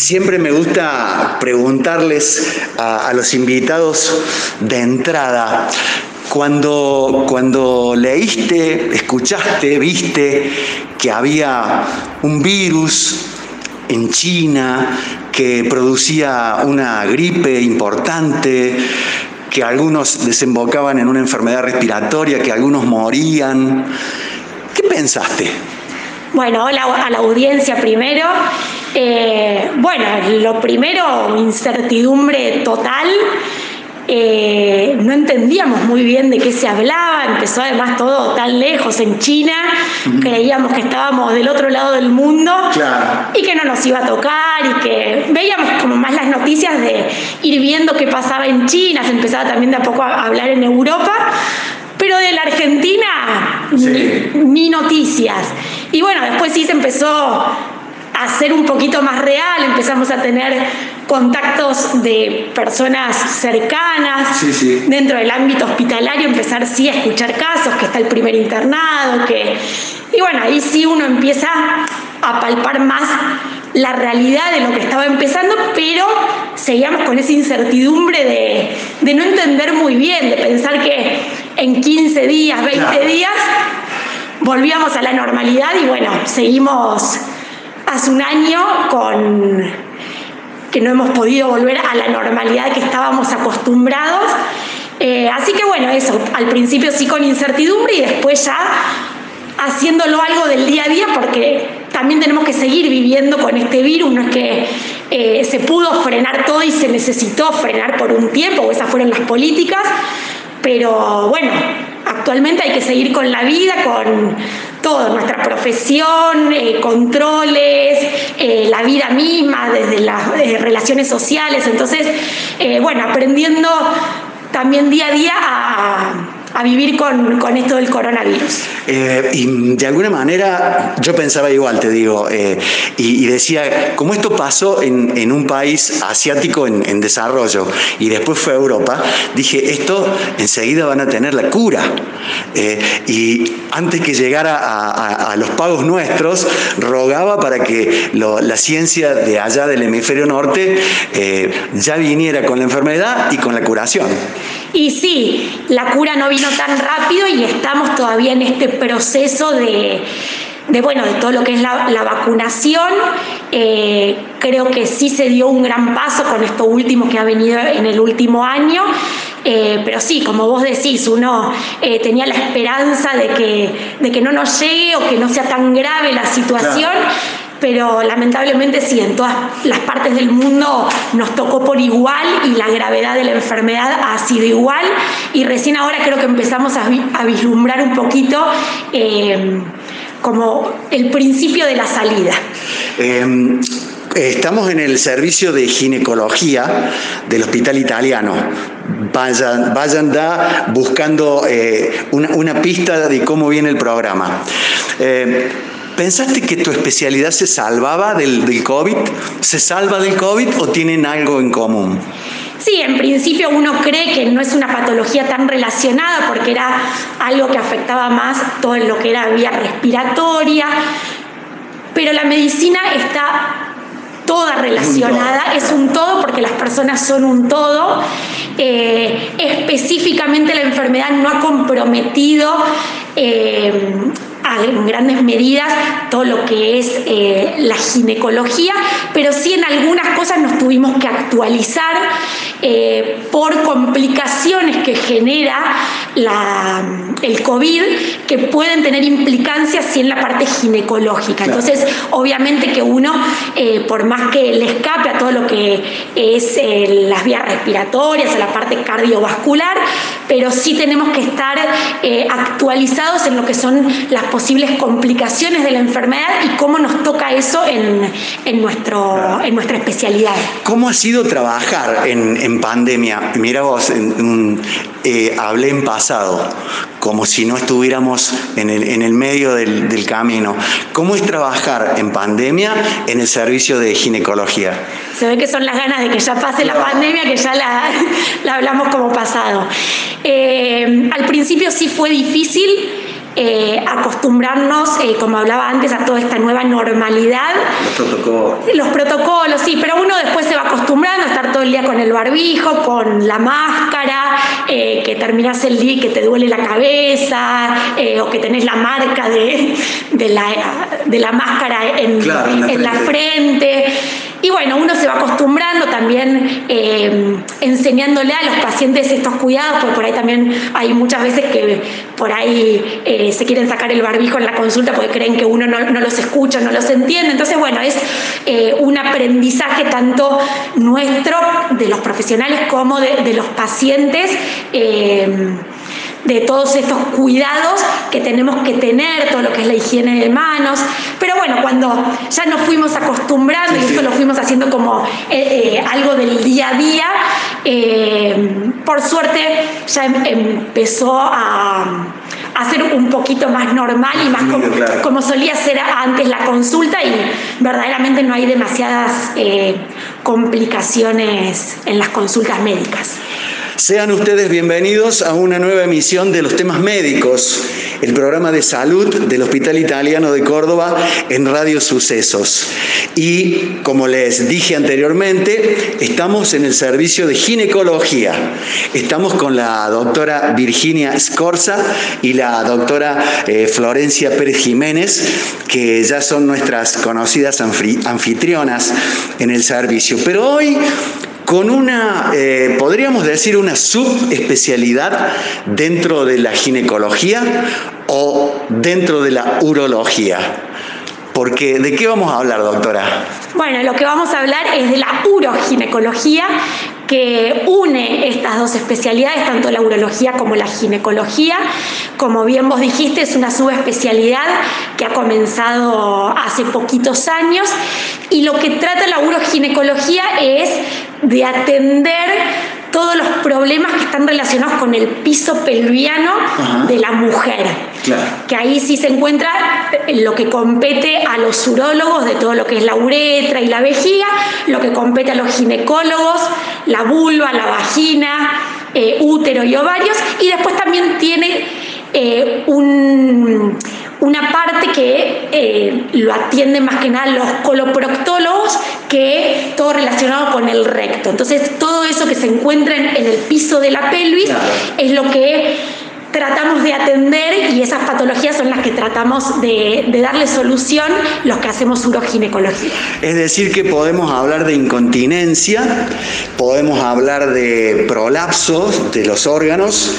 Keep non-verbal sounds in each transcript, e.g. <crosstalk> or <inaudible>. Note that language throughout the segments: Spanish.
siempre me gusta preguntarles a, los invitados de entrada, cuando, cuando leíste, escuchaste, viste que había un virus en China que producía una gripe importante, que algunos desembocaban en una enfermedad respiratoria, que algunos morían. ¿Qué pensaste? Bueno, a la audiencia primero. Eh, bueno, lo primero, incertidumbre total. Eh, no entendíamos muy bien de qué se hablaba, empezó además todo tan lejos en China, creíamos que estábamos del otro lado del mundo y que no nos iba a tocar y que veíamos como más las noticias de ir viendo qué pasaba en China, se empezaba también de a poco a hablar en Europa, pero de la Argentina ni, noticias. Y bueno, después sí se empezó a ser un poquito más real, empezamos a tener contactos de personas cercanas dentro del ámbito hospitalario, empezar sí a escuchar casos, que está el primer internado, que... Y bueno, ahí sí uno empieza a palpar más la realidad de lo que estaba empezando, pero seguíamos con esa incertidumbre de, de no entender muy bien, de pensar que en 15 días, 20 días, volvíamos a la normalidad y bueno, seguimos hace un año con que no hemos podido volver a la normalidad que estábamos acostumbrados. Eh, así que bueno, eso, al principio sí con incertidumbre y después ya haciéndolo algo del día a día porque también tenemos que seguir viviendo con este virus, no es que eh, se pudo frenar todo y se necesitó frenar por un tiempo, esas fueron las políticas, pero bueno, actualmente hay que seguir con la vida, con todo, nuestra profesión, eh, controles, eh, la vida misma, desde las eh, relaciones sociales. Entonces, bueno, aprendiendo también día a día a a vivir con, con, esto del coronavirus. Eh, y de alguna manera yo pensaba igual, te digo, eh, y, decía, como esto pasó en, en un país asiático en, en, desarrollo y después fue a Europa, dije, esto enseguida van a tener la cura. Eh, y antes que llegara a, a, los pagos nuestros, rogaba para que la ciencia de allá del hemisferio norte ya viniera con la enfermedad y con la curación. Y sí, la cura no vino tan rápido y estamos todavía en este proceso de, bueno, de todo lo que es la, vacunación. Eh, creo que sí se dio un gran paso con esto último que ha venido en el último año. Eh, pero sí, como vos decís, uno eh, tenía la esperanza de que, de que no nos llegue o que no sea tan grave la situación pero lamentablemente sí, en todas las partes del mundo nos tocó por igual y la gravedad de la enfermedad ha sido igual y recién ahora creo que empezamos a, vislumbrar un poquito eh, como el principio de la salida. Em, estamos en el servicio de ginecología del Hospital Italiano. Vayan, vayan da buscando eh, una, pista de cómo viene el programa. ¿Pensaste que tu especialidad se salvaba del, COVID? ¿Se salva del COVID o tienen algo en común? Sí, en principio uno cree que no es una patología tan relacionada porque era algo que afectaba más todo lo que era vía respiratoria, pero la medicina está toda relacionada, es un todo porque las personas son un todo. Eh, específicamente la enfermedad no ha comprometido eh, en grandes medidas todo lo que es eh, la ginecología, pero sí en algunas cosas nos tuvimos que actualizar eh, por complicaciones que genera el COVID, que pueden tener implicancias sí en la parte ginecológica. Entonces, obviamente que uno, eh, por más que le escape a todo lo que es las vías respiratorias, a la parte cardiovascular, pero sí tenemos que estar actualizados en lo que son las posibles complicaciones de la enfermedad y cómo nos toca eso en, en nuestro, en nuestra especialidad. ¿Cómo ha sido trabajar en, en pandemia? Mira vos, eh, hablé en pasado, como si no estuviéramos en el, en el medio del, del, camino. ¿Cómo es trabajar en pandemia en el servicio de ginecología? Se ve que son las ganas de que ya pase la pandemia, que ya la, <laughs> la hablamos como pasado. Eh, al principio sí fue difícil eh, acostumbrarnos, eh, como hablaba antes, a toda esta nueva normalidad. Los protocolos. Los protocolos, sí, pero uno después se va acostumbrando a estar todo el día con el barbijo, con la máscara, eh, que terminas el día y que te duele la cabeza, o que tenés la marca de, la, de la máscara en, en la frente. Y bueno, uno se va acostumbrando también eh, enseñándole a los pacientes estos cuidados, porque por ahí también hay muchas veces que por ahí eh, se quieren sacar el barbijo en la consulta porque creen que uno no, los escucha, no los entiende. Entonces, bueno, es eh, un aprendizaje tanto nuestro, de los profesionales, como de los pacientes de todos estos cuidados que tenemos que tener, todo lo que es la higiene de manos. Pero bueno, cuando ya nos fuimos acostumbrando y esto lo fuimos haciendo como eh, eh, algo del día a día, eh, por suerte ya em, empezó a, a, ser un poquito más normal y más como, solía ser antes la consulta y verdaderamente no hay demasiadas complicaciones en las consultas médicas. Sean ustedes bienvenidos a una nueva emisión de los temas médicos, el programa de salud del Hospital Italiano de Córdoba en Radio Sucesos. Y como les dije anteriormente, estamos en el servicio de ginecología. Estamos con la doctora Virginia Scorza y la doctora eh, Florencia Pérez Jiménez, que ya son nuestras conocidas anfitrionas en el servicio. Pero hoy con una, eh, podríamos decir, una subespecialidad dentro de la ginecología o dentro de la urología. Porque, ¿de qué vamos a hablar, doctora? Bueno, lo que vamos a hablar es de la uroginecología, que une estas dos especialidades, tanto la urología como la ginecología. Como bien vos dijiste, es una subespecialidad que ha comenzado hace poquitos años y lo que trata la uroginecología es de atender todos los problemas que están relacionados con el piso pelviano de la mujer. Que ahí sí se encuentra lo que compete a los urólogos de todo lo que es la uretra y la vejiga, lo que compete a los ginecólogos, la vulva, la vagina, eh, útero y ovarios, y después también tiene eh, un una parte que eh, lo atienden más que nada los coloproctólogos, que todo relacionado con el recto. Entonces, todo eso que se encuentra en, el piso de la pelvis es lo que tratamos de atender y esas patologías son las que tratamos de, darle solución los que hacemos uroginecología. Es decir, que podemos hablar de incontinencia, podemos hablar de prolapsos de los órganos,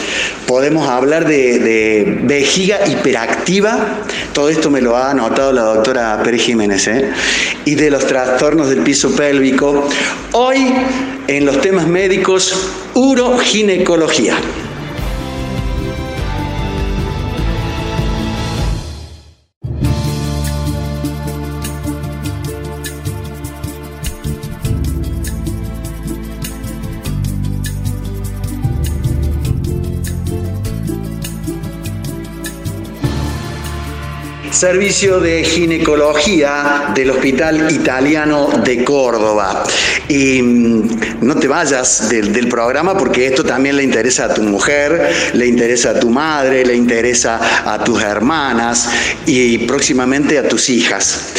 podemos hablar de, vejiga hiperactiva, todo esto me lo ha anotado la doctora Pérez Jiménez, ¿eh? y de los trastornos del piso pélvico. Hoy, en los temas médicos, uroginecología. Servicio de ginecología del Hospital Italiano de Córdoba. Y mm, no te vayas del, programa porque esto también le interesa a tu mujer, le interesa a tu madre, le interesa a tus hermanas y próximamente a tus hijas.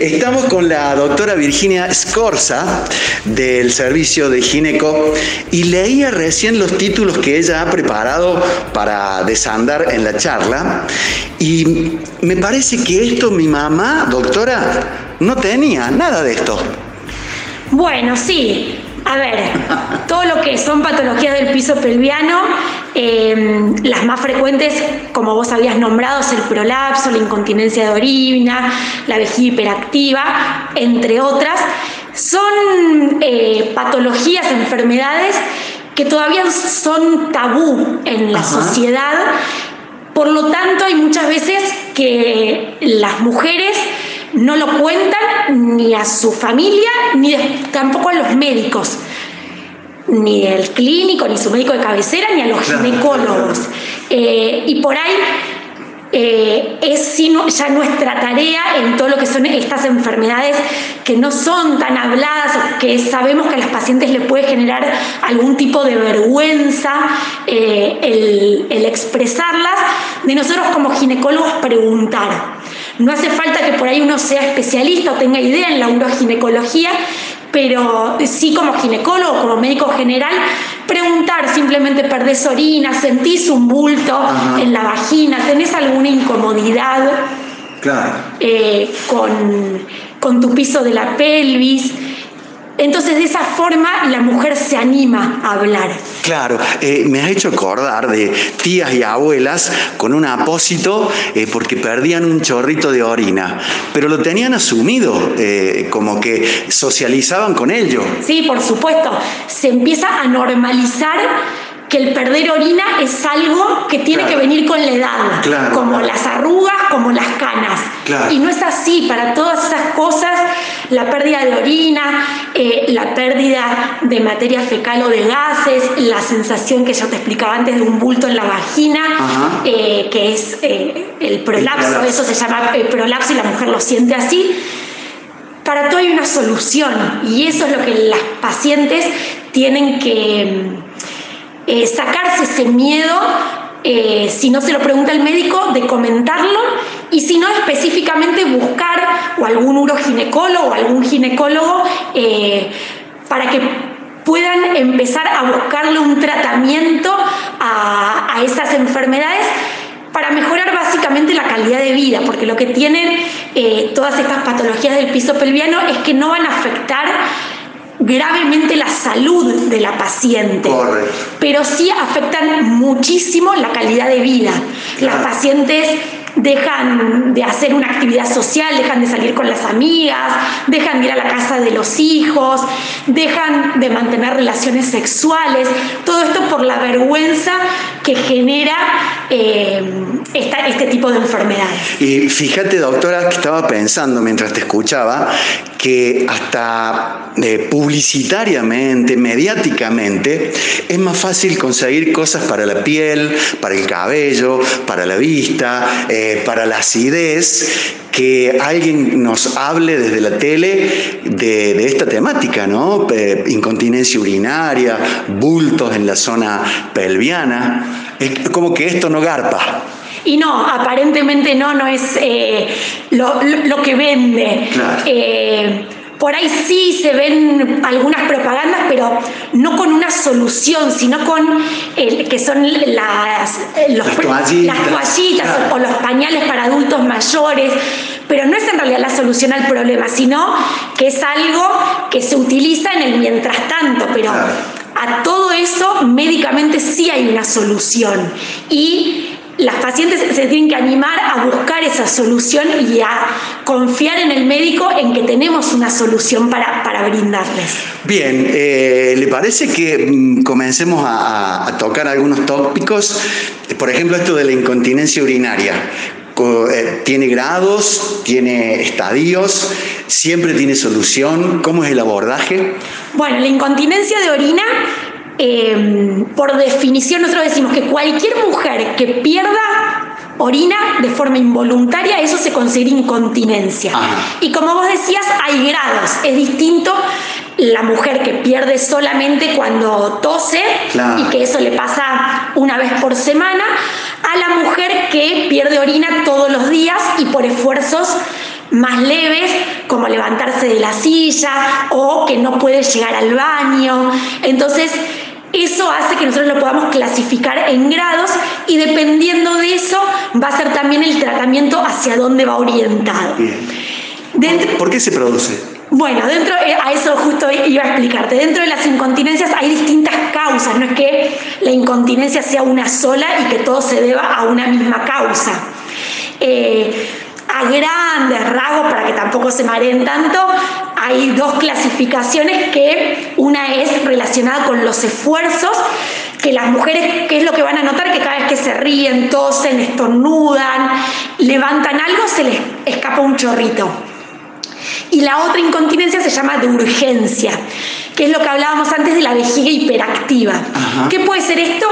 Estamos con la doctora Virginia Scorza del servicio de gineco y leía recién los títulos que ella ha preparado para desandar en la charla y me parece que esto mi mamá, doctora, no tenía nada de esto. Bueno, sí. A ver, todo lo que son patologías del piso pelviano, em, las más frecuentes, como vos habías nombrado, es el prolapso, la incontinencia de orina, la vejiga hiperactiva, entre otras, son eh, patologías, enfermedades que todavía son tabú en la sociedad. Por lo tanto, hay muchas veces que las mujeres no lo cuentan ni a su familia, ni tampoco a los médicos, ni el clínico, ni su médico de cabecera, ni a los ginecólogos. Eh, y por ahí eh, es ya nuestra tarea en todo lo que son estas enfermedades que no son tan habladas, que sabemos que a las pacientes le puede generar algún tipo de vergüenza eh, el, el expresarlas, de nosotros como ginecólogos preguntar. No hace falta que por ahí uno sea especialista o tenga idea en la uroginecología, pero sí como ginecólogo, como médico general, preguntar simplemente perdés orina, sentís un bulto en la vagina, tenés alguna incomodidad eh, con, con tu piso de la pelvis. Entonces de esa forma la mujer se anima a hablar. Claro, eh, me has hecho acordar de tías y abuelas con un apósito eh, porque perdían un chorrito de orina, pero lo tenían asumido, eh, como que socializaban con ello. Sí, por supuesto, se empieza a normalizar que el perder orina es algo que tiene que venir con la edad, como las arrugas, como las canas. Y no es así, para todas esas cosas, la pérdida de orina, eh, la pérdida de materia fecal o de gases, la sensación que yo te explicaba antes de un bulto en la vagina, eh, que es eh, el prolapso, eso se llama prolapso y la mujer lo siente así. Para todo hay una solución y eso es lo que las pacientes tienen que eh, sacarse ese miedo, eh, si no se lo pregunta el médico, de comentarlo y si no específicamente buscar o algún uroginecólogo o algún ginecólogo eh, para que puedan empezar a buscarle un tratamiento a, esas enfermedades para mejorar básicamente la calidad de vida, porque lo que tienen todas estas patologías del piso pelviano es que no van a afectar gravemente la salud de la paciente, pero sí afectan muchísimo la calidad de vida. Las pacientes dejan de hacer una actividad social, dejan de salir con las amigas, dejan de ir a la casa de los hijos, dejan de mantener relaciones sexuales, todo esto por la vergüenza que genera eh, este tipo de enfermedades. Y fíjate, doctora, que estaba pensando mientras te escuchaba, que hasta eh, publicitariamente, mediáticamente, es más fácil conseguir cosas para la piel, para el cabello, para la vista, eh, para la acidez, que alguien nos hable desde la tele de, esta temática, ¿no? incontinencia urinaria, bultos en la zona pelviana. Es como que esto no garpa. Y no, aparentemente no, no es eh, lo, que vende. Eh, por ahí sí se ven algunas propagandas, pero no con una solución, sino con el, que son las, los, toallitas, o, los pañales para adultos mayores, pero no es en realidad la solución al problema, sino que es algo que se utiliza en el mientras tanto, pero a todo eso médicamente sí hay una solución. Y las pacientes se tienen que animar a buscar esa solución y a confiar en el médico en que tenemos una solución para, brindarles. Bien, eh, ¿le parece que mm, comencemos a, tocar algunos tópicos? Por ejemplo, esto de la incontinencia urinaria. Eh, ¿Tiene grados? ¿Tiene estadios? ¿Siempre tiene solución? ¿Cómo es el abordaje? Bueno, la incontinencia de orina Em, por definición nosotros decimos que cualquier mujer que pierda orina de forma involuntaria, eso se considera incontinencia. Y como vos decías, hay grados. Es distinto la mujer que pierde solamente cuando tose y que eso le pasa una vez por semana, a la mujer que pierde orina todos los días y por esfuerzos más leves, como levantarse de la silla o que no puede llegar al baño. Entonces, eso hace que nosotros lo podamos clasificar en grados y dependiendo de eso va a ser también el tratamiento hacia dónde va orientado. ¿Por qué se produce? Bueno, dentro, eh, a eso justo iba a explicarte. Dentro de las incontinencias hay distintas causas, no es que la incontinencia sea una sola y que todo se deba a una misma causa. Eh, a grandes rasgos, para que tampoco se mareen tanto, hay dos clasificaciones que una es relacionada con los esfuerzos, que las mujeres, ¿qué es lo que van a notar? Que cada vez que se ríen, tosen, estornudan, levantan algo, se les escapa un chorrito. Y la otra incontinencia se llama de urgencia, que es lo que hablábamos antes de la vejiga hiperactiva. ¿Qué puede ser esto?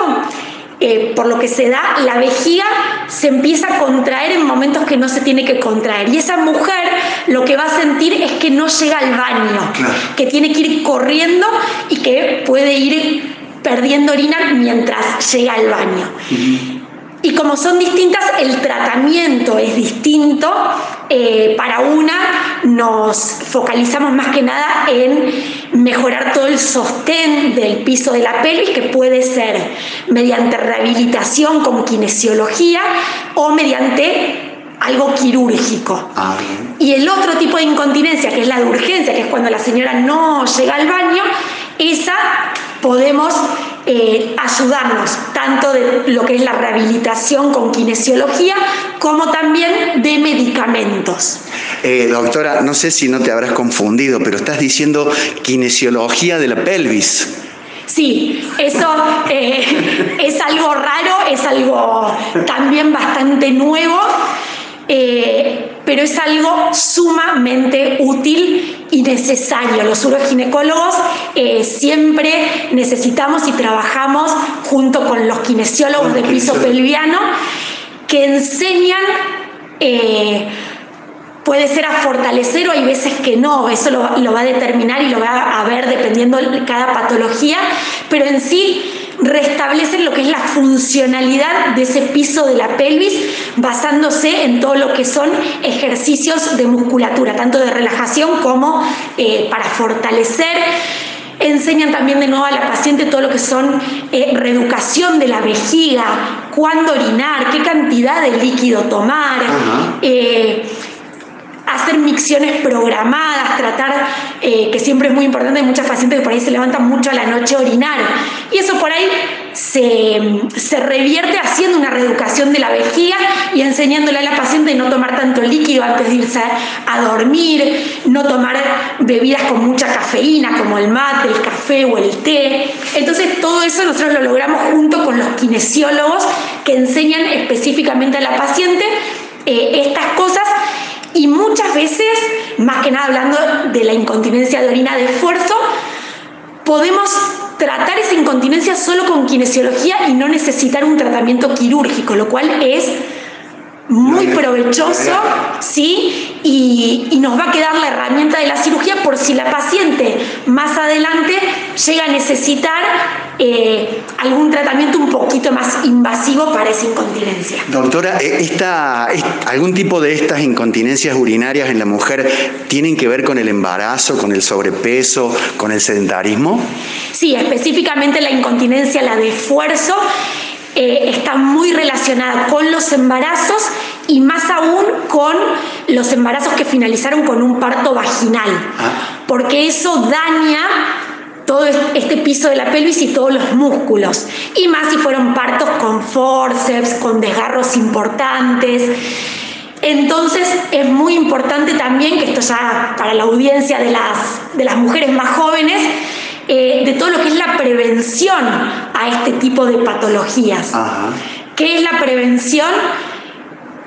Eh, por lo que se da, la vejiga se empieza a contraer en momentos que no se tiene que contraer. Y esa mujer lo que va a sentir es que no llega al baño, que tiene que ir corriendo y que puede ir perdiendo orina mientras llega al baño. Y como son distintas, el tratamiento es distinto. Eh, para una nos focalizamos más que nada en mejorar todo el sostén del piso de la pelvis, que puede ser mediante rehabilitación con kinesiología o mediante algo quirúrgico. Ah, y el otro tipo de incontinencia, que es la de urgencia, que es cuando la señora no llega al baño, esa podemos eh, ayudarnos tanto de lo que es la rehabilitación con kinesiología como también de medicamentos. Eh, doctora, no sé si no te habrás confundido, pero estás diciendo kinesiología de la pelvis. Sí, eso eh, <laughs> es algo raro, es algo también bastante nuevo eh, pero es algo sumamente útil y necesario. Los uroginecólogos eh, siempre necesitamos y trabajamos junto con los kinesiólogos de piso pelviano que enseñan, eh, puede ser a fortalecer o hay veces que no, eso lo, lo va a determinar y lo va a ver dependiendo de cada patología, pero en sí restablecen lo que es la funcionalidad de ese piso de la pelvis basándose en todo lo que son ejercicios de musculatura, tanto de relajación como eh, para fortalecer. Enseñan también de nuevo a la paciente todo lo que son eh, reeducación de la vejiga, cuándo orinar, qué cantidad de líquido tomar hacer micciones programadas, tratar, eh, que siempre es muy importante, hay muchas pacientes que por ahí se levantan mucho a la noche a orinar. Y eso por ahí se, revierte haciendo una reeducación de la vejiga y enseñándole a la paciente no tomar tanto líquido antes de irse a dormir, no tomar bebidas con mucha cafeína como el mate, el café o el té. Entonces todo eso nosotros lo logramos junto con los kinesiólogos que enseñan específicamente a la paciente eh, estas cosas y muchas veces, más que nada hablando de la incontinencia de orina de esfuerzo, podemos tratar esa incontinencia solo con kinesiología y no necesitar un tratamiento quirúrgico, lo cual es muy provechoso, ¿sí? Y, y, nos va a quedar la herramienta de la cirugía por si la paciente más adelante llega a necesitar eh, algún tratamiento un poquito más invasivo para esa incontinencia. Doctora, eh, esta, ¿algún tipo de estas incontinencias urinarias en la mujer tienen que ver con el embarazo, con el sobrepeso, con el sedentarismo? Sí, específicamente la incontinencia, la de esfuerzo, eh, está muy relacionada con los embarazos y más aún con los embarazos que finalizaron con un parto vaginal, ah. porque eso daña todo este piso de la pelvis y todos los músculos, y más si fueron partos con forceps, con desgarros importantes. Entonces es muy importante también, que esto ya para la audiencia de las, de las mujeres más jóvenes, eh, de todo lo que es la prevención a este tipo de patologías. ¿Qué es la prevención?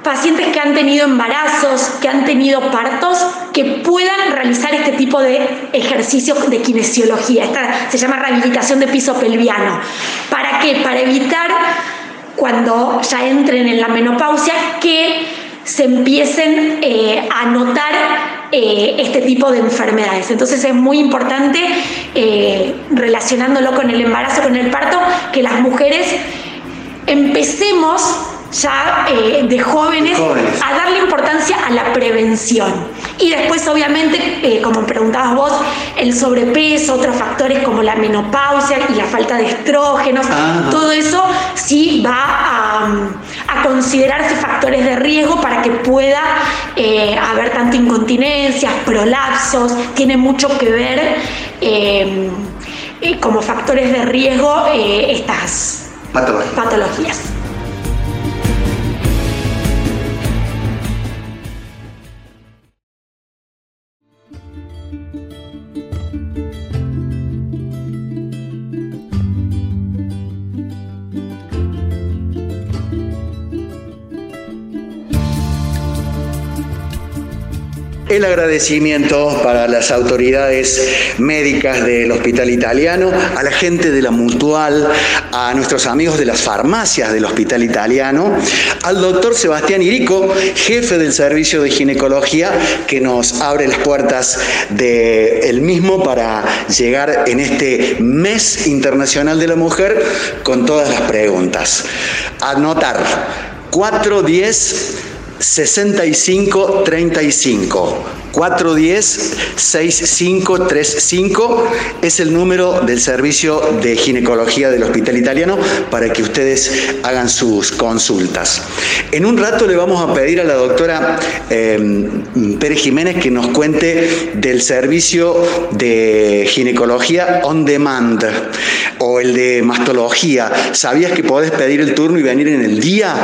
Pacientes que han tenido embarazos, que han tenido partos, que puedan realizar este tipo de ejercicios de kinesiología. Esta se llama rehabilitación de piso pelviano. ¿Para qué? Para evitar cuando ya entren en la menopausia que se empiecen eh, a notar eh, este tipo de enfermedades. Entonces es muy importante, eh, relacionándolo con el embarazo, con el parto, que las mujeres empecemos ya eh, de, jóvenes, a darle importancia a la prevención. Y después, obviamente, como preguntabas vos, el sobrepeso, otros factores como la menopausia y la falta de estrógenos, todo eso sí va a, a, considerarse factores de riesgo para que pueda eh, haber tanto incontinencias, prolapsos, tiene mucho que ver eh, como factores de riesgo estas patologías. El agradecimiento para las autoridades médicas del Hospital Italiano, a la gente de la Mutual, a nuestros amigos de las farmacias del Hospital Italiano, al doctor Sebastián Irico, jefe del servicio de ginecología, que nos abre las puertas del mismo para llegar en este mes internacional de la mujer con todas las preguntas. Anotar 410 6535. 410-6535 es el número del servicio de ginecología del Hospital Italiano para que ustedes hagan sus consultas. En un rato le vamos a pedir a la doctora eh, Pérez Jiménez que nos cuente del servicio de ginecología on demand o el de mastología. ¿Sabías que podés pedir el turno y venir en el día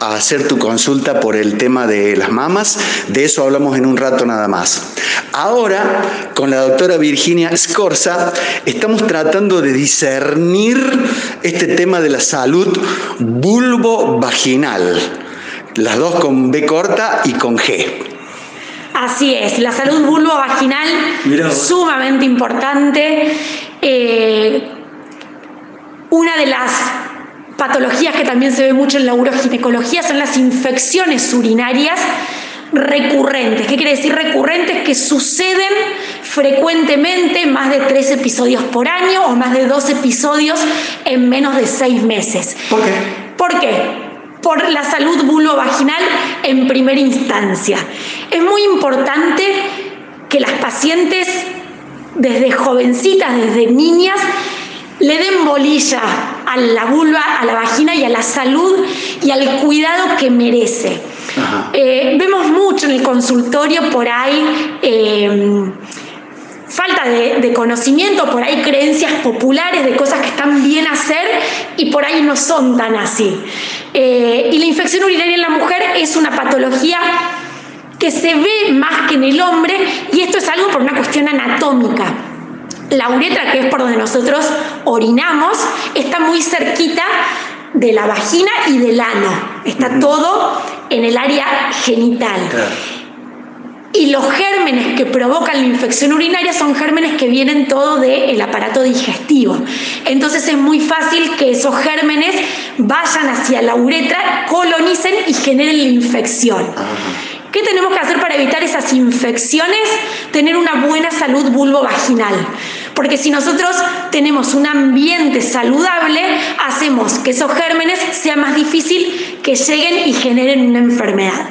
a hacer tu consulta por el tema de las mamas? De eso hablamos en un rato nada más. Ahora, con la doctora Virginia Scorza, estamos tratando de discernir este tema de la salud vulvo-vaginal, las dos con B corta y con G. Así es, la salud vulvo-vaginal sumamente importante. Eh, una de las patologías que también se ve mucho en la uroginecología son las infecciones urinarias recurrentes. ¿Qué quiere decir recurrentes? Que suceden frecuentemente, más de tres episodios por año o más de dos episodios en menos de seis meses. ¿Por qué? ¿Por qué? Por la salud vulvovaginal en primera instancia. Es muy importante que las pacientes, desde jovencitas, desde niñas, le den bolilla a la vulva, a la vagina y a la salud y al cuidado que merece. Eh, vemos mucho en el consultorio por ahí eh, falta de, conocimiento, por ahí creencias populares de cosas que están bien hacer y por ahí no son tan así. Eh, y la infección urinaria en la mujer es una patología que se ve más que en el hombre y esto es algo por una cuestión anatómica. La uretra, que es por donde nosotros orinamos, está muy cerquita de la vagina y del ano. Está todo en el área genital. Y los gérmenes que provocan la infección urinaria son gérmenes que vienen todo del aparato digestivo. Entonces es muy fácil que esos gérmenes vayan hacia la uretra, colonicen y generen la infección. ¿Qué tenemos que hacer para evitar esas infecciones? Tener una buena salud vulvovaginal. Porque si nosotros tenemos un ambiente saludable, hacemos que esos gérmenes sea más difícil que lleguen y generen una enfermedad.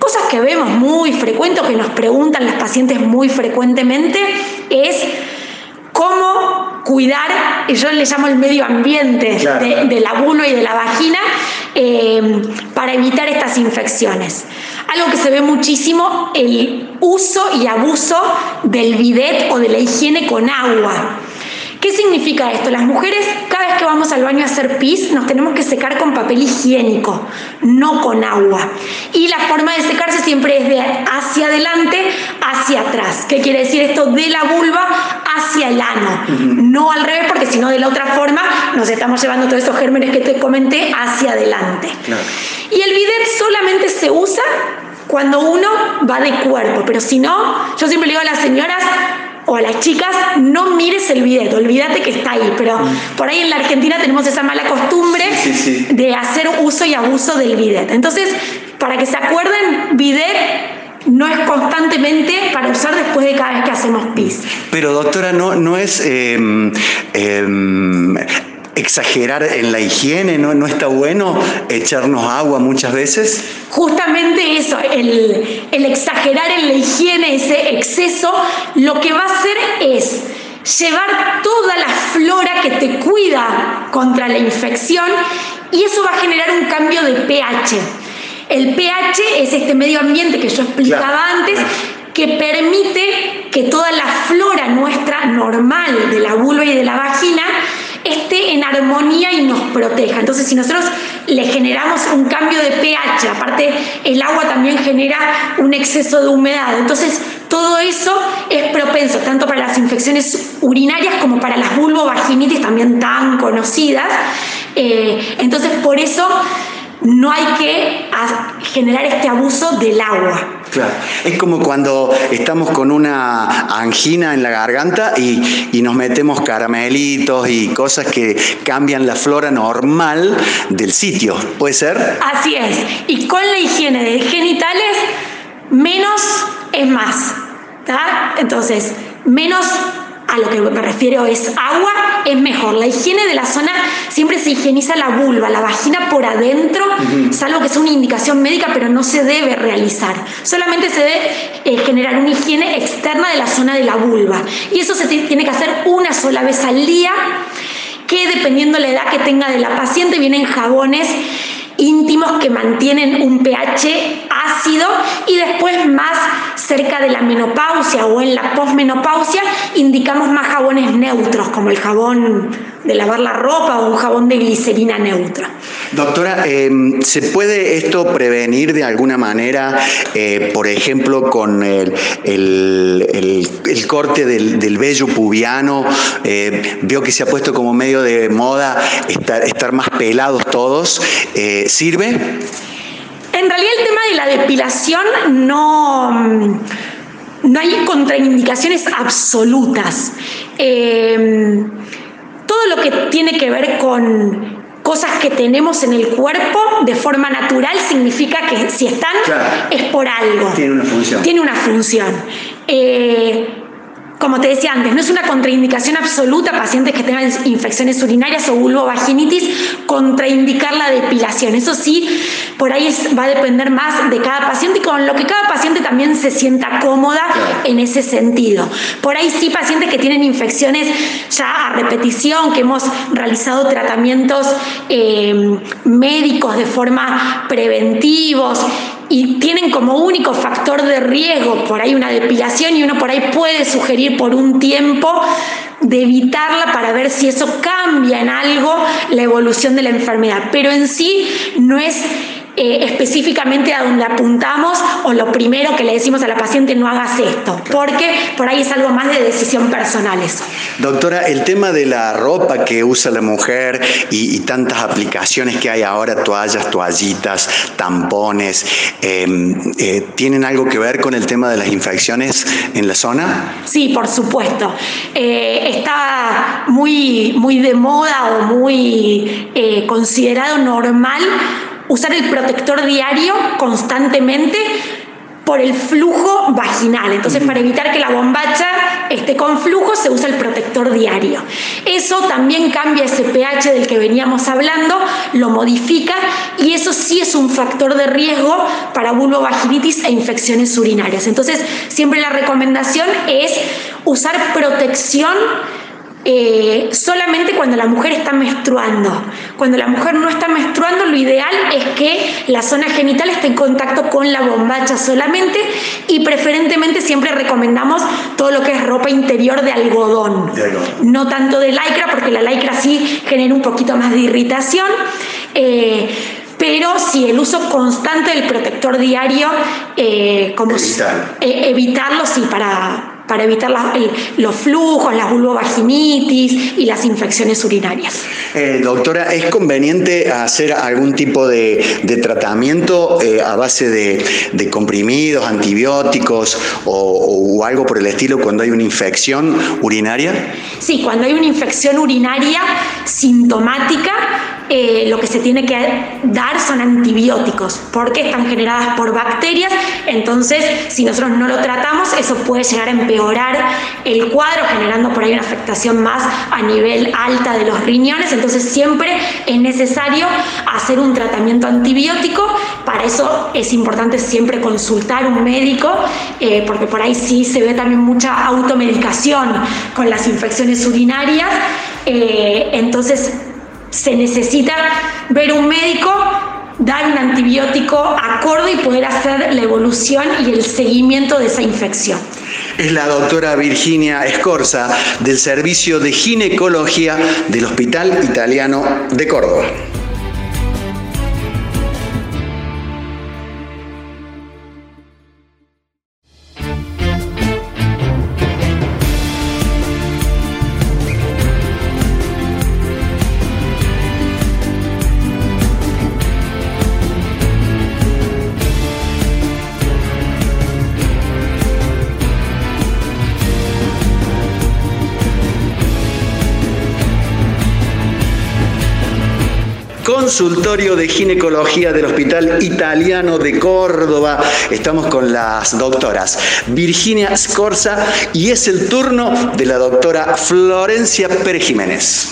Cosas que vemos muy frecuentes, que nos preguntan las pacientes muy frecuentemente, es cómo cuidar, yo le llamo el medio ambiente de, la vulva y de la vagina, eh, para evitar estas infecciones. Algo que se ve muchísimo, el uso y abuso del bidet o de la higiene con agua. ¿Qué significa esto? Las mujeres, cada vez que vamos al baño a hacer pis, nos tenemos que secar con papel higiénico, no con agua. Y la forma de secarse siempre es de hacia adelante, hacia atrás. ¿Qué quiere decir esto? De la vulva hacia el ano. No al revés, porque si no, de la otra forma, nos estamos llevando todos esos gérmenes que te comenté hacia adelante. Y el bidet solamente se usa cuando uno va de cuerpo, pero si no, yo siempre le digo a las señoras, o a las chicas, no mires el bidet, olvídate que está ahí. Pero por ahí en la Argentina tenemos esa mala costumbre de hacer uso y abuso del bidet. Entonces, para que se acuerden, bidet no es constantemente para usar después de cada vez que hacemos pis. Pero doctora, no, no es em, em, exagerar en la higiene, ¿no? ¿no está bueno echarnos agua muchas veces? Justamente eso, el, el exagerar en la higiene, ese exceso, lo que va a hacer es llevar toda la flora que te cuida contra la infección y eso va a generar un cambio de pH. El pH es este medio ambiente que yo explicaba antes que permite que toda la flora nuestra normal de la vulva y de la vagina esté en armonía y nos proteja. Entonces, si nosotros le generamos un cambio de pH, aparte el agua también genera un exceso de humedad, entonces todo eso es propenso tanto para las infecciones urinarias como para las vulvovaginitis también tan conocidas. Eh, entonces, por eso no hay que generar este abuso del agua. Claro, es como cuando estamos con una angina en la garganta y, y, nos metemos caramelitos y cosas que cambian la flora normal del sitio, ¿puede ser? Así es, y con la higiene de genitales, menos es más, ¿está? Entonces, menos a lo que me refiero es agua, es mejor. La higiene de la zona siempre se higieniza la vulva, la vagina por adentro, salvo que sea una indicación médica, pero no se debe realizar. Solamente se debe eh, generar una higiene externa de la zona de la vulva. Y eso se tiene que hacer una sola vez al día, que dependiendo la edad que tenga de la paciente, vienen jabones íntimos que mantienen un pH ácido y después más cerca de la menopausia o en la posmenopausia indicamos más jabones neutros como el jabón de lavar la ropa o un jabón de glicerina neutra. Doctora, em, ¿se puede esto prevenir de alguna manera, eh, por ejemplo, con el, corte del, vello pubiano? Eh, veo que se ha puesto como medio de moda estar, estar más pelados todos. Eh, ¿Sirve? En realidad el tema de la depilación no, no hay contraindicaciones absolutas. Em, todo lo que tiene que ver con cosas que tenemos en el cuerpo de forma natural significa que si están es por algo. Tiene una función. Tiene una función. Eh, como te decía antes, no es una contraindicación absoluta pacientes que tengan infecciones urinarias o vulvovaginitis contraindicar la depilación. Eso sí, por ahí va a depender más de cada paciente y con lo que cada paciente también se sienta cómoda en ese sentido. Por ahí sí, pacientes que tienen infecciones ya a repetición, que hemos realizado tratamientos eh, médicos de forma preventivos y tienen como único factor de riesgo por ahí una depilación y uno por ahí puede sugerir por un tiempo de evitarla para ver si eso cambia en algo la evolución de la enfermedad. Pero en sí no es eh, específicamente a donde apuntamos o lo primero que le decimos a la paciente no hagas esto, porque por ahí es algo más de decisión personal eso. Doctora, el tema de la ropa que usa la mujer y, tantas aplicaciones que hay ahora, toallas, toallitas, tampones, em, eh, ¿tienen algo que ver con el tema de las infecciones en la zona? Sí, por supuesto. Eh, está muy, muy de moda o muy considerado normal usar el protector diario constantemente por el flujo vaginal. Entonces, para evitar que la bombacha esté con flujo, se usa el protector diario. Eso también cambia ese pH del que veníamos hablando, lo modifica y eso sí es un factor de riesgo para vulvovaginitis e infecciones urinarias. Entonces, siempre la recomendación es usar protección eh, solamente cuando la mujer está menstruando. Cuando la mujer no está menstruando, lo ideal es que la zona genital esté en contacto con la bombacha solamente y preferentemente siempre recomendamos todo lo que es ropa interior de algodón. No tanto de lycra, porque la lycra sí genera un poquito más de irritación. Eh, pero sí, el uso constante del protector diario, eh, como evitarlo, sí, para, para evitar los flujos, la vulvovaginitis y las infecciones urinarias. Eh, doctora, ¿es conveniente hacer algún tipo de, tratamiento eh, a base de, comprimidos, antibióticos o, algo por el estilo cuando hay una infección urinaria? Sí, cuando hay una infección urinaria sintomática, eh, lo que se tiene que dar son antibióticos, porque están generadas por bacterias, entonces si nosotros no lo tratamos, eso puede llegar a empeorar el cuadro, generando por ahí una afectación más a nivel alta de los riñones, entonces siempre es necesario hacer un tratamiento antibiótico, para eso es importante siempre consultar un médico, eh, porque por ahí sí se ve también mucha automedicación con las infecciones urinarias, eh, entonces se necesita ver un médico, dar un antibiótico acorde y poder hacer la evolución y el seguimiento de esa infección. Es la doctora Virginia Escorza del Servicio de Ginecología del Hospital Italiano de Córdoba. Consultorio de ginecología del Hospital Italiano de Córdoba. Estamos con las doctoras Virginia Scorza y es el turno de la doctora Florencia Pérez Jiménez.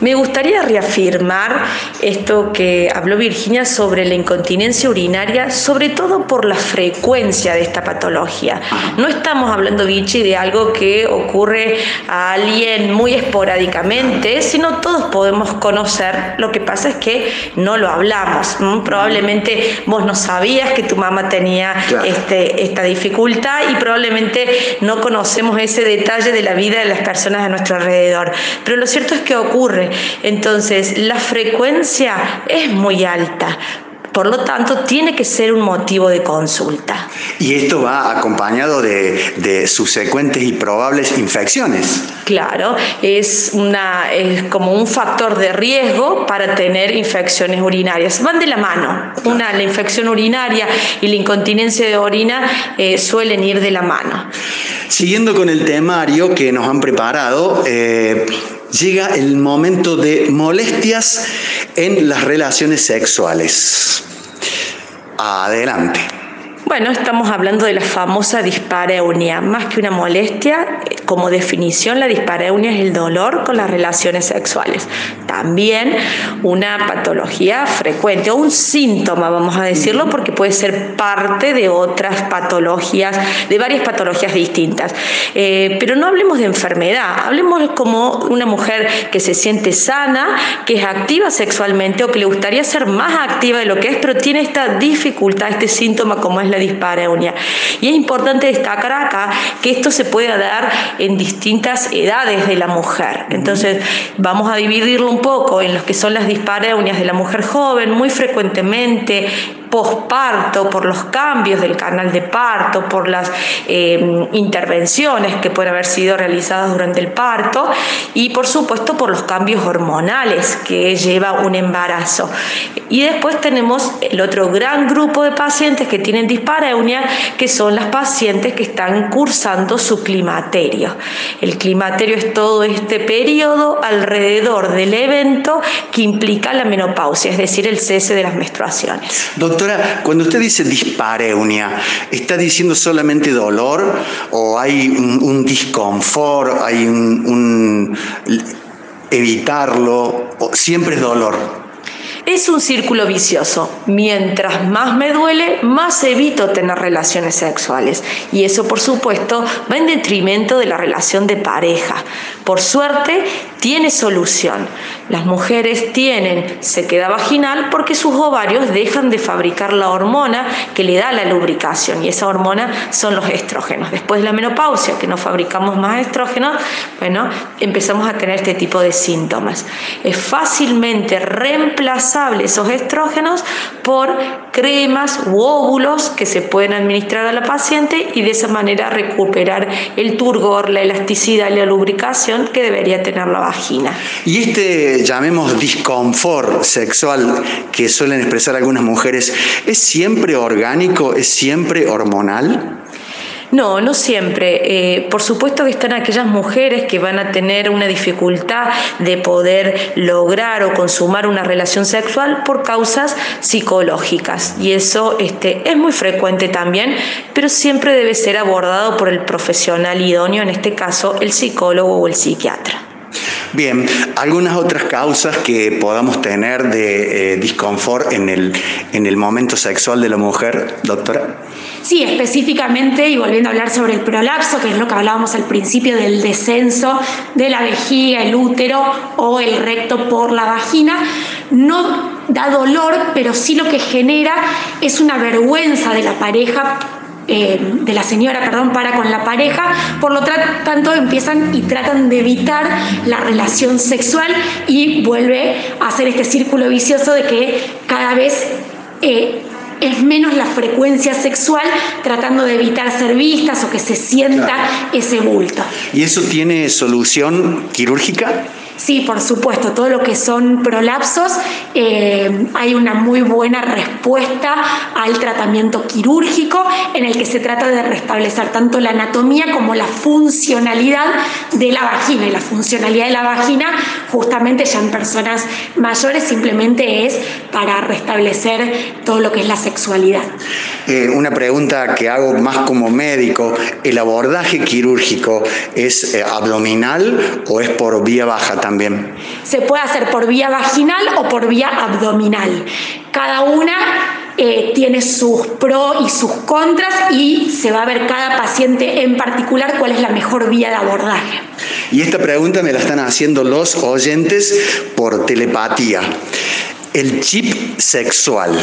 Me gustaría reafirmar esto que habló Virginia sobre la incontinencia urinaria, sobre todo por la frecuencia de esta patología. No estamos hablando, Vichy, de algo que ocurre a alguien muy esporádicamente, sino todos podemos conocer. Lo que pasa es que no lo hablamos. Probablemente vos no sabías que tu mamá tenía este, esta dificultad y probablemente no conocemos ese detalle de la vida de las personas a nuestro alrededor. Pero lo cierto es que ocurre. Entonces, la frecuencia es muy alta. Por lo tanto, tiene que ser un motivo de consulta. Y esto va acompañado de, subsecuentes y probables infecciones. Claro, es, una, es como un factor de riesgo para tener infecciones urinarias. Van de la mano. Una, la infección urinaria y la incontinencia de orina eh, suelen ir de la mano. Siguiendo con el temario que nos han preparado, eh, llega el momento de molestias en las relaciones sexuales. Adelante. Bueno, estamos hablando de la famosa dispareunia. Más que una molestia, como definición, la dispareunia es el dolor con las relaciones sexuales. También una patología frecuente o un síntoma, vamos a decirlo, porque puede ser parte de otras patologías, de varias patologías distintas. Eh, pero no hablemos de enfermedad, hablemos como una mujer que se siente sana, que es activa sexualmente o que le gustaría ser más activa de lo que es, pero tiene esta dificultad, este síntoma como es la dispareunia. Y es importante destacar acá que esto se puede dar en distintas edades de la mujer. Entonces, vamos a dividirlo un poco en los que son las dispareunias de la mujer joven, muy frecuentemente posparto, por los cambios del canal de parto, por las eh, intervenciones que pueden haber sido realizadas durante el parto y por supuesto por los cambios hormonales que lleva un embarazo. Y después tenemos el otro gran grupo de pacientes que tienen dispareunia, que son las pacientes que están cursando su climaterio. El climaterio es todo este periodo alrededor del evento que implica la menopausia, es decir, el cese de las menstruaciones. Doctora, cuando usted dice dispareunia, ¿está diciendo solamente dolor o hay un, un disconfort, hay un, evitarlo, o siempre es dolor? Es un círculo vicioso. Mientras más me duele, más evito tener relaciones sexuales. Y eso, por supuesto, va en detrimento de la relación de pareja. Por suerte, tiene solución. Las mujeres tienen sequedad vaginal porque sus ovarios dejan de fabricar la hormona que le da la lubricación y esa hormona son los estrógenos. Después de la menopausia, que no fabricamos más estrógenos, bueno, empezamos a tener este tipo de síntomas. Es fácilmente reemplazable esos estrógenos por cremas u óvulos que se pueden administrar a la paciente y de esa manera recuperar el turgor, la elasticidad y la lubricación que debería tener la vagina. Y este, llamemos, disconfort sexual que suelen expresar algunas mujeres, ¿es siempre orgánico? ¿Es siempre hormonal? No, no siempre. Eh, por supuesto que están aquellas mujeres que van a tener una dificultad de poder lograr o consumar una relación sexual por causas psicológicas. Y eso este, es muy frecuente también, pero siempre debe ser abordado por el profesional idóneo, en este caso el psicólogo o el psiquiatra. Bien, algunas otras causas que podamos tener de eh, disconfort en el, en el momento sexual de la mujer, doctora. Sí, específicamente, y volviendo a hablar sobre el prolapso, que es lo que hablábamos al principio del descenso de la vejiga, el útero o el recto por la vagina, no da dolor, pero sí lo que genera es una vergüenza de la pareja eh, de la señora, perdón, para con la pareja, por lo tanto empiezan y tratan de evitar la relación sexual y vuelve a hacer este círculo vicioso de que cada vez eh, es menos la frecuencia sexual tratando de evitar ser vistas o que se sienta ese bulto. ¿Y eso tiene solución quirúrgica? Sí, por supuesto, todo lo que son prolapsos, eh, hay una muy buena respuesta al tratamiento quirúrgico en el que se trata de restablecer tanto la anatomía como la funcionalidad de la vagina. Y la funcionalidad de la vagina, justamente ya en personas mayores, simplemente es para restablecer todo lo que es la sexualidad. Eh, una pregunta que hago más como médico, ¿el abordaje quirúrgico es eh, abdominal o es por vía baja también? Se puede hacer por vía vaginal o por vía abdominal. Cada una eh, tiene sus pros y sus contras y se va a ver cada paciente en particular cuál es la mejor vía de abordaje. Y esta pregunta me la están haciendo los oyentes por telepatía. El chip sexual.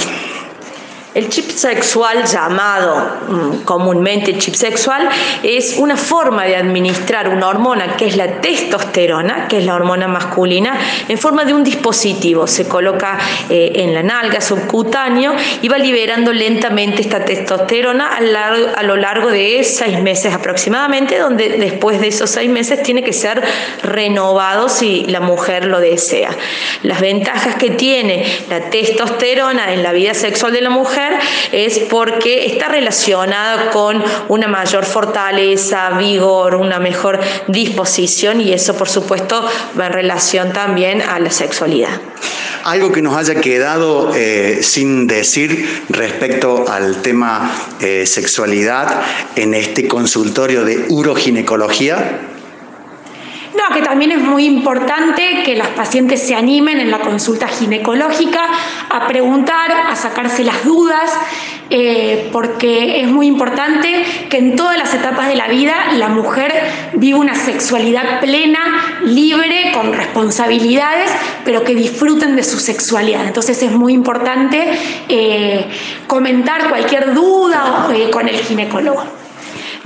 El chip sexual, llamado mm, comúnmente chip sexual, es una forma de administrar una hormona que es la testosterona, que es la hormona masculina, en forma de un dispositivo. Se coloca eh, en la nalga subcutáneo y va liberando lentamente esta testosterona a, lo largo de seis meses aproximadamente, donde después de esos seis meses tiene que ser renovado si la mujer lo desea. Las ventajas que tiene la testosterona en la vida sexual de la mujer es porque está relacionada con una mayor fortaleza, vigor, una mejor disposición y eso por supuesto va en relación también a la sexualidad. Algo que nos haya quedado eh, sin decir respecto al tema eh, sexualidad en este consultorio de uroginecología. No, que también es muy importante que las pacientes se animen en la consulta ginecológica a preguntar, a sacarse las dudas, eh, porque es muy importante que en todas las etapas de la vida la mujer viva una sexualidad plena, libre, con responsabilidades, pero que disfruten de su sexualidad. Entonces es muy importante eh, comentar cualquier duda eh, con el ginecólogo.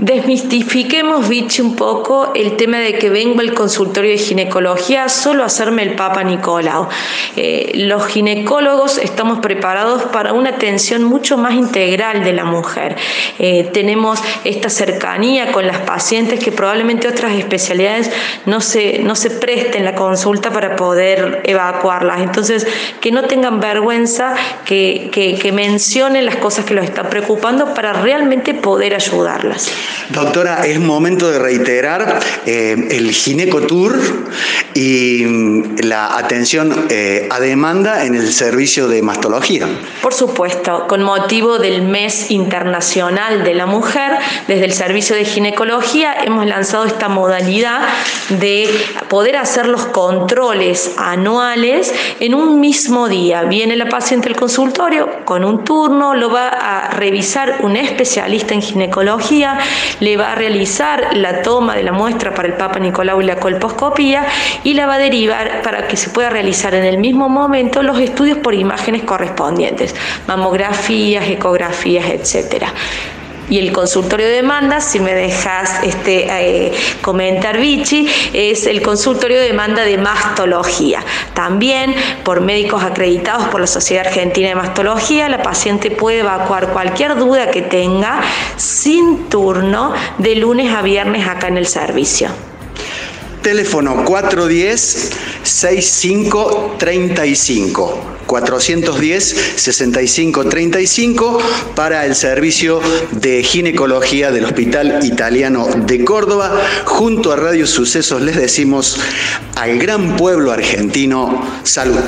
Desmistifiquemos, un poco el tema de que vengo al consultorio de ginecología solo a hacerme el Papa Nicolau. Eh, los ginecólogos estamos preparados para una atención mucho más integral de la mujer. Eh, tenemos esta cercanía con las pacientes que probablemente otras especialidades no se, no se presten la consulta para poder evacuarlas. Entonces, que no tengan vergüenza, que, que mencionen las cosas que los están preocupando para realmente poder ayudarlas. Doctora, es momento de reiterar eh, el Ginecotour y mm, la atención eh, a demanda en el servicio de mastología. Por supuesto, con motivo del mes internacional de la mujer, desde el servicio de ginecología hemos lanzado esta modalidad de poder hacer los controles anuales en un mismo día. Viene la paciente al consultorio con un turno, lo va a revisar un especialista en ginecología, le va a realizar la toma de la muestra para el Papa Nicolau y la colposcopía y la va a derivar para que se pueda realizar en el mismo momento los estudios por imágenes correspondientes, mamografías, ecografías, etcétera y el consultorio de demanda, si me dejas este, eh, comentar, Vichy, es el consultorio de demanda de mastología. También por médicos acreditados por la Sociedad Argentina de Mastología, la paciente puede evacuar cualquier duda que tenga sin turno de lunes a viernes acá en el servicio. Teléfono 410-6535. 410-6535 para el servicio de ginecología del Hospital Italiano de Córdoba. Junto a Radio Sucesos les decimos al gran pueblo argentino, salud.